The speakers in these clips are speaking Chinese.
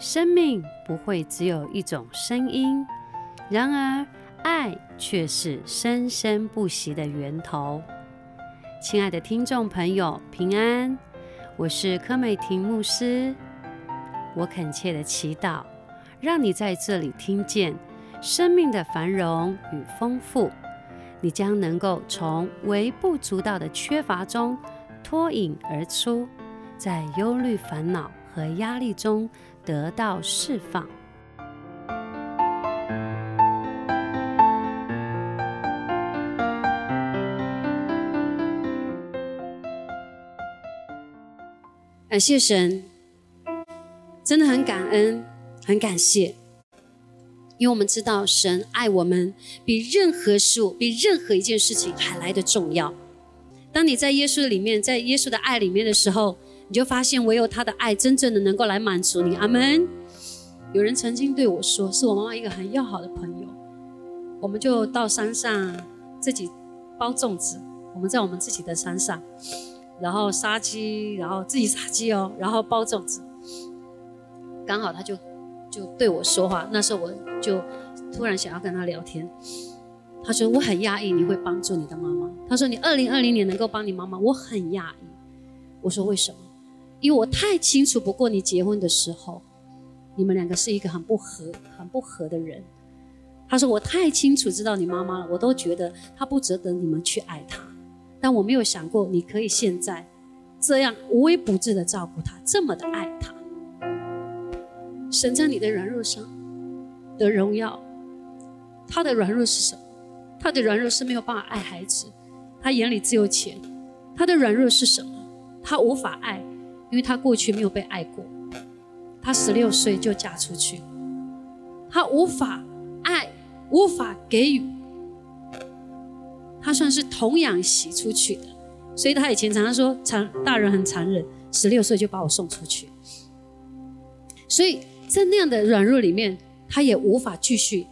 生命不会只有一种声音，然而爱却是生生不息的源头。亲爱的听众朋友，平安，我是柯美婷牧师。我恳切的祈祷，让你在这里听见生命的繁荣与丰富，你将能够从微不足道的缺乏中脱颖而出，在忧虑、烦恼和压力中。得到释放。感谢神，真的很感恩，很感谢，因为我们知道神爱我们比任何事物、比任何一件事情还来的重要。当你在耶稣里面，在耶稣的爱里面的时候。你就发现，唯有他的爱真正的能够来满足你。阿门。有人曾经对我说，是我妈妈一个很要好的朋友，我们就到山上自己包粽子。我们在我们自己的山上，然后杀鸡，然后自己杀鸡哦，然后包粽子。刚好他就就对我说话，那时候我就突然想要跟他聊天。他说我很压抑，你会帮助你的妈妈。他说你二零二零年能够帮你妈妈，我很压抑。我说为什么？因为我太清楚，不过你结婚的时候，你们两个是一个很不合、很不合的人。他说我太清楚知道你妈妈了，我都觉得她不值得你们去爱她。但我没有想过你可以现在这样无微不至的照顾她，这么的爱她。神在你的软弱上的荣耀，他的软弱是什么？他的软弱是没有办法爱孩子，他眼里只有钱。他的软弱是什么？他无法爱。因为她过去没有被爱过，她十六岁就嫁出去，她无法爱，无法给予，她算是童养媳出去的，所以她以前常常说残大人很残忍，十六岁就把我送出去，所以在那样的软弱里面，她也无法继续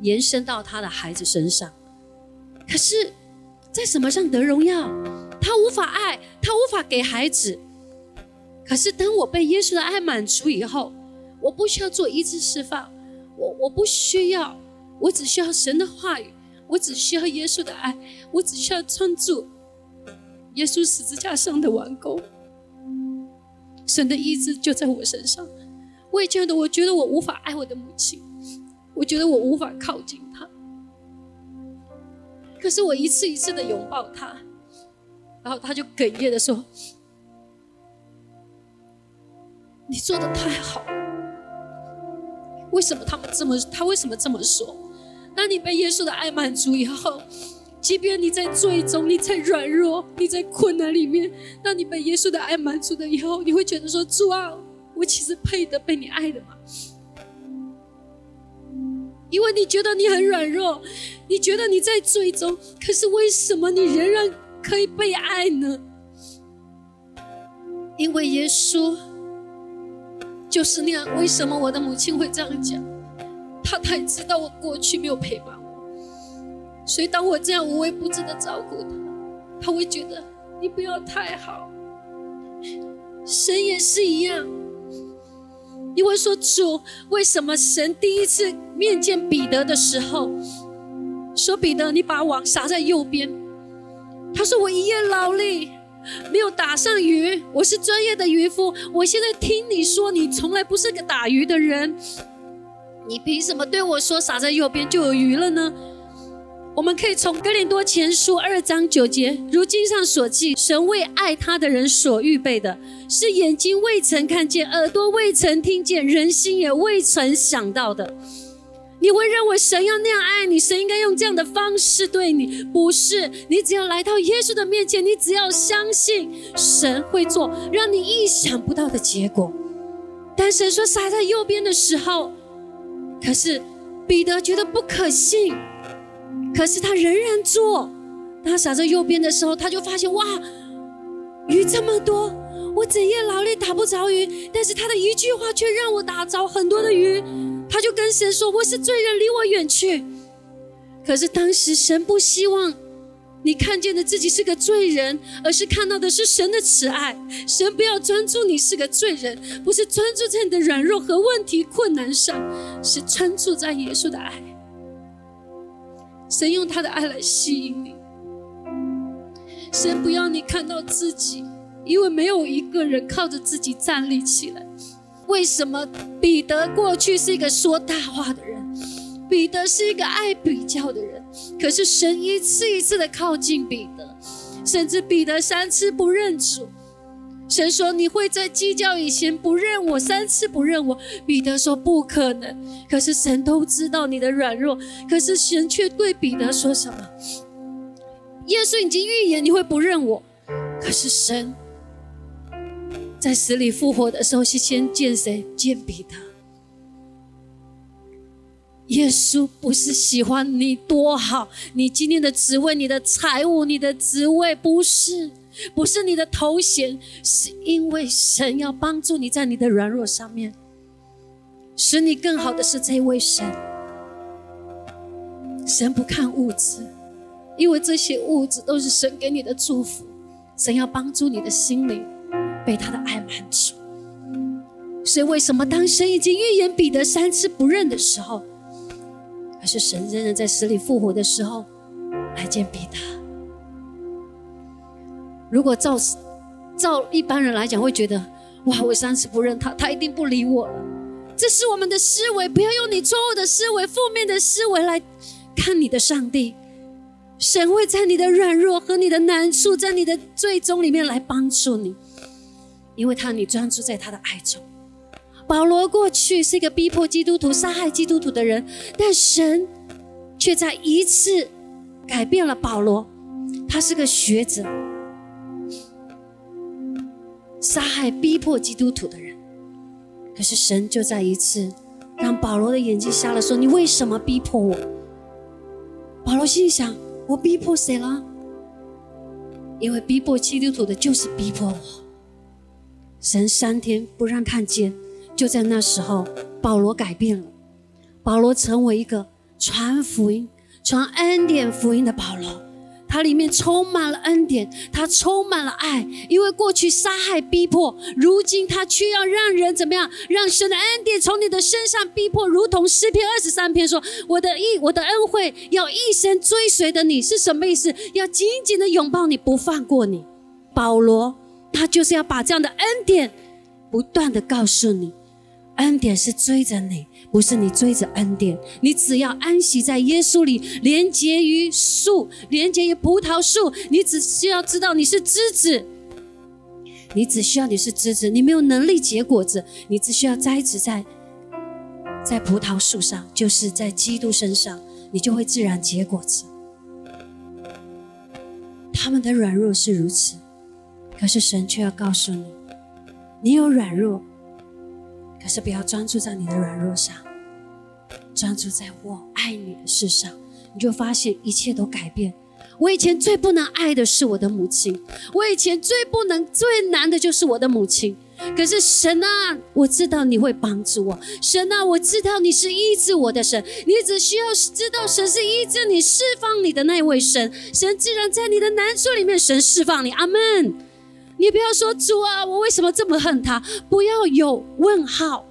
延伸到她的孩子身上。可是，在什么上得荣耀？他无法爱，他无法给孩子。可是，当我被耶稣的爱满足以后，我不需要做医治释放，我我不需要，我只需要神的话语，我只需要耶稣的爱，我只需要专注耶稣十字架上的完工，神的医治就在我身上。我以前的我觉得我无法爱我的母亲，我觉得我无法靠近她，可是我一次一次的拥抱她，然后她就哽咽的说。你做的太好，为什么他们这么？他为什么这么说？当你被耶稣的爱满足以后，即便你在最终，你在软弱，你在困难里面，当你被耶稣的爱满足了以后，你会觉得说：主啊，我其实配得被你爱的吗？因为你觉得你很软弱，你觉得你在最终，可是为什么你仍然可以被爱呢？因为耶稣。就是那样，为什么我的母亲会这样讲？她太知道我过去没有陪伴我，所以当我这样无微不至的照顾她，她会觉得你不要太好。神也是一样，因为说主，为什么神第一次面见彼得的时候，说彼得，你把网撒在右边？他说我一夜劳力。没有打上鱼，我是专业的渔夫。我现在听你说，你从来不是个打鱼的人，你凭什么对我说撒在右边就有鱼了呢？我们可以从哥林多前书二章九节，如经上所记，神为爱他的人所预备的，是眼睛未曾看见，耳朵未曾听见，人心也未曾想到的。你会认为神要那样爱你，神应该用这样的方式对你？不是，你只要来到耶稣的面前，你只要相信神会做让你意想不到的结果。但神说撒在右边的时候，可是彼得觉得不可信，可是他仍然做。他撒在右边的时候，他就发现哇，鱼这么多，我整夜劳力打不着鱼，但是他的一句话却让我打着很多的鱼。他就跟神说：“我是罪人，离我远去。”可是当时神不希望你看见的自己是个罪人，而是看到的是神的慈爱。神不要专注你是个罪人，不是专注在你的软弱和问题困难上，是专注在耶稣的爱。神用他的爱来吸引你。神不要你看到自己，因为没有一个人靠着自己站立起来。为什么彼得过去是一个说大话的人？彼得是一个爱比较的人，可是神一次一次的靠近彼得，甚至彼得三次不认主。神说：“你会在计较以前不认我，三次不认我。”彼得说：“不可能。”可是神都知道你的软弱，可是神却对彼得说什么？耶稣已经预言你会不认我，可是神在死里复活的时候是先见谁？见彼得。耶稣不是喜欢你多好，你今天的职位、你的财务、你的职位，不是，不是你的头衔，是因为神要帮助你在你的软弱上面，使你更好的是这位神。神不看物质，因为这些物质都是神给你的祝福。神要帮助你的心灵被他的爱满足。所以，为什么当神已经预言彼得三次不认的时候？可是神仍然在死里复活的时候来见彼得。如果照照一般人来讲，会觉得哇，我三次不认他，他一定不理我了。这是我们的思维，不要用你错误的思维、负面的思维来看你的上帝。神会在你的软弱和你的难处，在你的最终里面来帮助你，因为他你专注在他的爱中。保罗过去是一个逼迫基督徒、杀害基督徒的人，但神却在一次改变了保罗。他是个学者，杀害、逼迫基督徒的人，可是神就在一次让保罗的眼睛瞎了，说：“你为什么逼迫我？”保罗心想：“我逼迫谁了？因为逼迫基督徒的就是逼迫我。”神三天不让看见。就在那时候，保罗改变了，保罗成为一个传福音、传恩典福音的保罗。他里面充满了恩典，他充满了爱。因为过去杀害、逼迫，如今他却要让人怎么样？让神的恩典从你的身上逼迫，如同诗篇二十三篇说：“我的义，我的恩惠要一生追随的你。”是什么意思？要紧紧的拥抱你，不放过你。保罗他就是要把这样的恩典不断的告诉你。恩典是追着你，不是你追着恩典。你只要安息在耶稣里，连接于树，连接于葡萄树。你只需要知道你是枝子，你只需要你是枝子，你没有能力结果子，你只需要栽植在在葡萄树上，就是在基督身上，你就会自然结果子。他们的软弱是如此，可是神却要告诉你，你有软弱。可是不要专注在你的软弱上，专注在我爱你的事上，你就发现一切都改变。我以前最不能爱的是我的母亲，我以前最不能、最难的就是我的母亲。可是神啊，我知道你会帮助我。神啊，我知道你是医治我的神。你只需要知道神是医治你、释放你的那位神。神既然在你的难处里面，神释放你。阿门。你不要说主啊，我为什么这么恨他？不要有问号，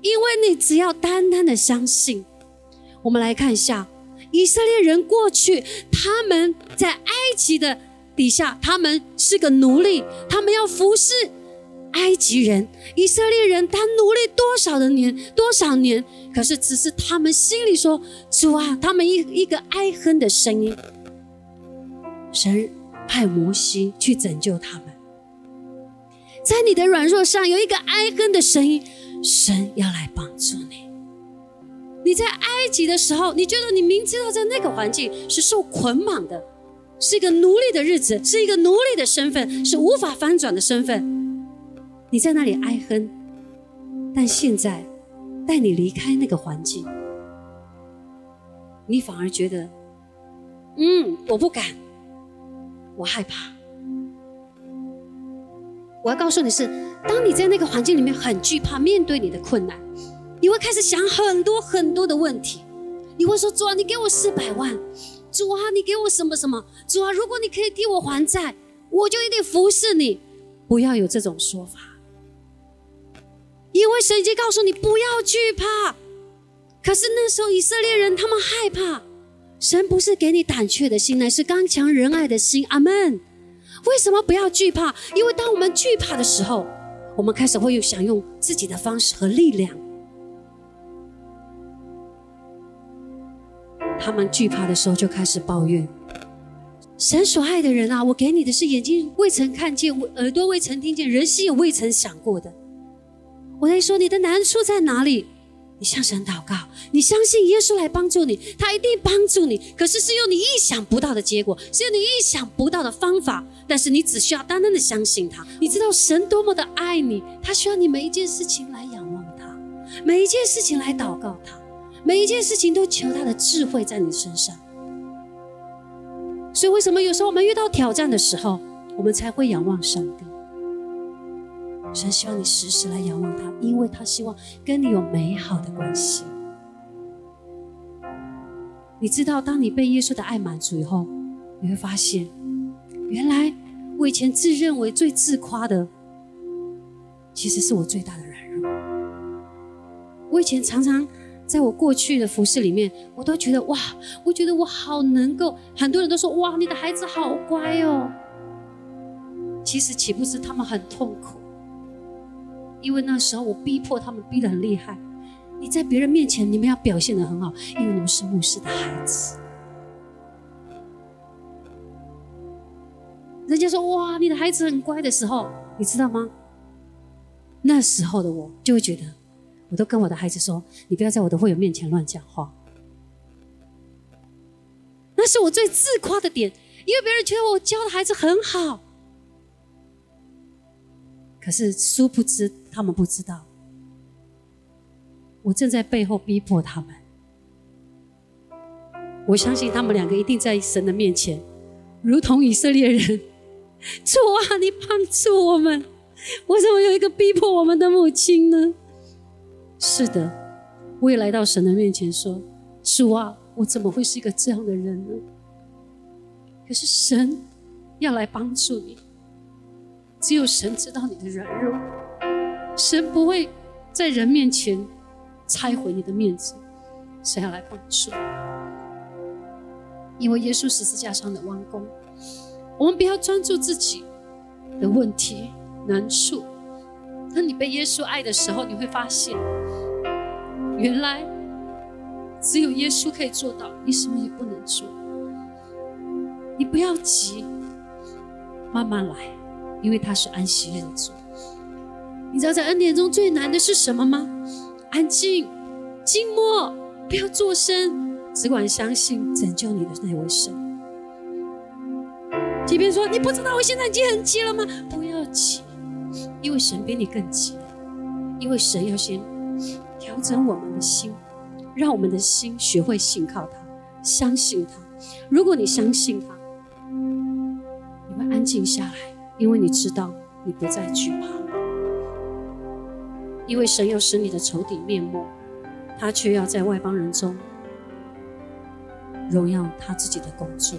因为你只要单单的相信。我们来看一下以色列人过去，他们在埃及的底下，他们是个奴隶，他们要服侍埃及人。以色列人他奴隶多少的年，多少年？可是只是他们心里说主啊，他们一一个哀恨的声音，神。派摩西去拯救他们，在你的软弱上有一个哀恨的声音，神要来帮助你。你在埃及的时候，你觉得你明知道在那个环境是受捆绑的，是一个奴隶的日子，是一个奴隶的身份，是无法翻转的身份，你在那里哀恨，但现在带你离开那个环境，你反而觉得，嗯，我不敢。我害怕。我要告诉你是，当你在那个环境里面很惧怕面对你的困难，你会开始想很多很多的问题。你会说：“主啊，你给我四百万，主啊，你给我什么什么？主啊，如果你可以替我还债，我就一定服侍你。不要有这种说法，因为神已经告诉你不要惧怕。可是那时候以色列人他们害怕，神不是给你胆怯的心，乃是刚强仁爱的心。阿门。为什么不要惧怕？因为当我们惧怕的时候，我们开始会有想用自己的方式和力量。他们惧怕的时候就开始抱怨。神所爱的人啊，我给你的是眼睛未曾看见，耳朵未曾听见，人心也未曾想过的。我在说你的难处在哪里？你向神祷告，你相信耶稣来帮助你，他一定帮助你。可是是用你意想不到的结果，是用你意想不到的方法。但是你只需要单单的相信他。你知道神多么的爱你，他需要你每一件事情来仰望他，每一件事情来祷告他，每一件事情都求他的智慧在你身上。所以为什么有时候我们遇到挑战的时候，我们才会仰望上帝？神希望你时时来仰望他，因为他希望跟你有美好的关系。你知道，当你被耶稣的爱满足以后，你会发现，原来我以前自认为最自夸的，其实是我最大的软弱。我以前常常在我过去的服饰里面，我都觉得哇，我觉得我好能够，很多人都说哇，你的孩子好乖哦。其实岂不是他们很痛苦？因为那时候我逼迫他们，逼得很厉害。你在别人面前，你们要表现得很好，因为你们是牧师的孩子。人家说哇，你的孩子很乖的时候，你知道吗？那时候的我就会觉得，我都跟我的孩子说，你不要在我的会友面前乱讲话。那是我最自夸的点，因为别人觉得我教的孩子很好。可是殊不知，他们不知道，我正在背后逼迫他们。我相信他们两个一定在神的面前，如同以色列人。主啊，你帮助我们！为什么有一个逼迫我们的母亲呢？是的，我也来到神的面前说：“主啊，我怎么会是一个这样的人呢？”可是神要来帮助你。只有神知道你的软弱，神不会在人面前拆毁你的面子，神要来帮助。因为耶稣十字架上的弯弓，我们不要专注自己的问题难处。当你被耶稣爱的时候，你会发现，原来只有耶稣可以做到，你什么也不能做。你不要急，慢慢来。因为他是安息日的主，你知道在恩典中最难的是什么吗？安静、静默，不要作声，只管相信拯救你的那位神。即便说你不知道我现在已经很急了吗？不要急，因为神比你更急。因为神要先调整我们的心，让我们的心学会信靠他，相信他。如果你相信他，你会安静下来。因为你知道，你不再惧怕，因为神要使你的仇敌面目，他却要在外邦人中荣耀他自己的工作。